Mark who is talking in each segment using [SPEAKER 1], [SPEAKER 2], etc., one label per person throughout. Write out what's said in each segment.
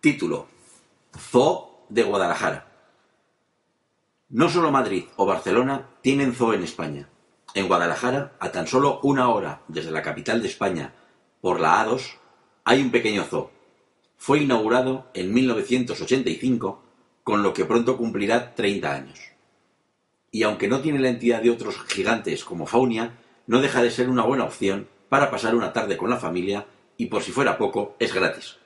[SPEAKER 1] Título. Zoo de Guadalajara. No solo Madrid o Barcelona tienen zoo en España. En Guadalajara, a tan solo una hora desde la capital de España, por la A2, hay un pequeño zoo. Fue inaugurado en 1985, con lo que pronto cumplirá 30 años. Y aunque no tiene la entidad de otros gigantes como Faunia, no deja de ser una buena opción para pasar una tarde con la familia y por si fuera poco, es gratis.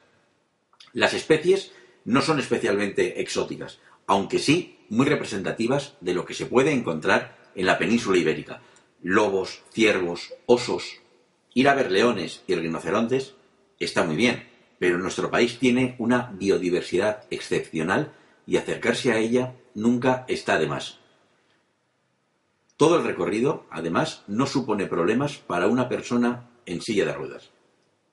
[SPEAKER 1] Las especies no son especialmente exóticas, aunque sí muy representativas de lo que se puede encontrar en la península ibérica. Lobos, ciervos, osos. Ir a ver leones y rinocerontes está muy bien, pero nuestro país tiene una biodiversidad excepcional y acercarse a ella nunca está de más. Todo el recorrido, además, no supone problemas para una persona en silla de ruedas.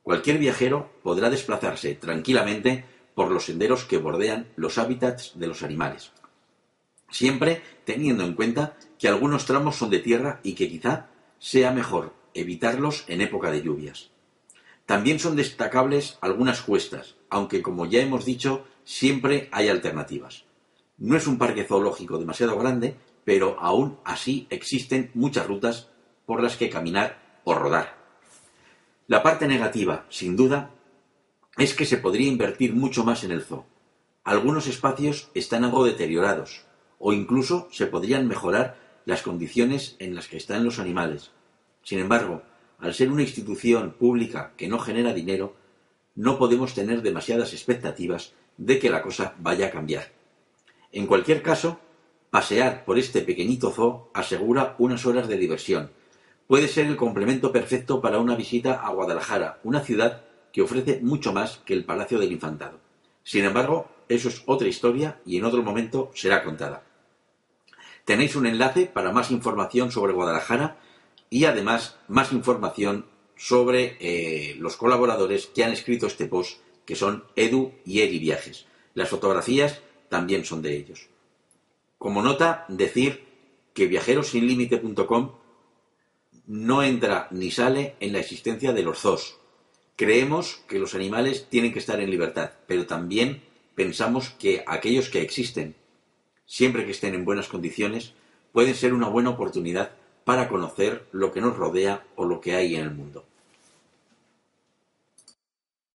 [SPEAKER 1] Cualquier viajero podrá desplazarse tranquilamente por los senderos que bordean los hábitats de los animales, siempre teniendo en cuenta que algunos tramos son de tierra y que quizá sea mejor evitarlos en época de lluvias. También son destacables algunas cuestas, aunque como ya hemos dicho, siempre hay alternativas. No es un parque zoológico demasiado grande, pero aún así existen muchas rutas por las que caminar o rodar. La parte negativa, sin duda, es que se podría invertir mucho más en el zoo. Algunos espacios están algo deteriorados, o incluso se podrían mejorar las condiciones en las que están los animales. Sin embargo, al ser una institución pública que no genera dinero, no podemos tener demasiadas expectativas de que la cosa vaya a cambiar. En cualquier caso, pasear por este pequeñito zoo asegura unas horas de diversión. Puede ser el complemento perfecto para una visita a Guadalajara, una ciudad que ofrece mucho más que el Palacio del Infantado. Sin embargo, eso es otra historia y en otro momento será contada. Tenéis un enlace para más información sobre Guadalajara y además más información sobre eh, los colaboradores que han escrito este post, que son Edu y Eri Viajes. Las fotografías también son de ellos. Como nota, decir que viajerosinlimite.com no entra ni sale en la existencia de los zoos, Creemos que los animales tienen que estar en libertad, pero también pensamos que aquellos que existen, siempre que estén en buenas condiciones, pueden ser una buena oportunidad para conocer lo que nos rodea o lo que hay en el mundo.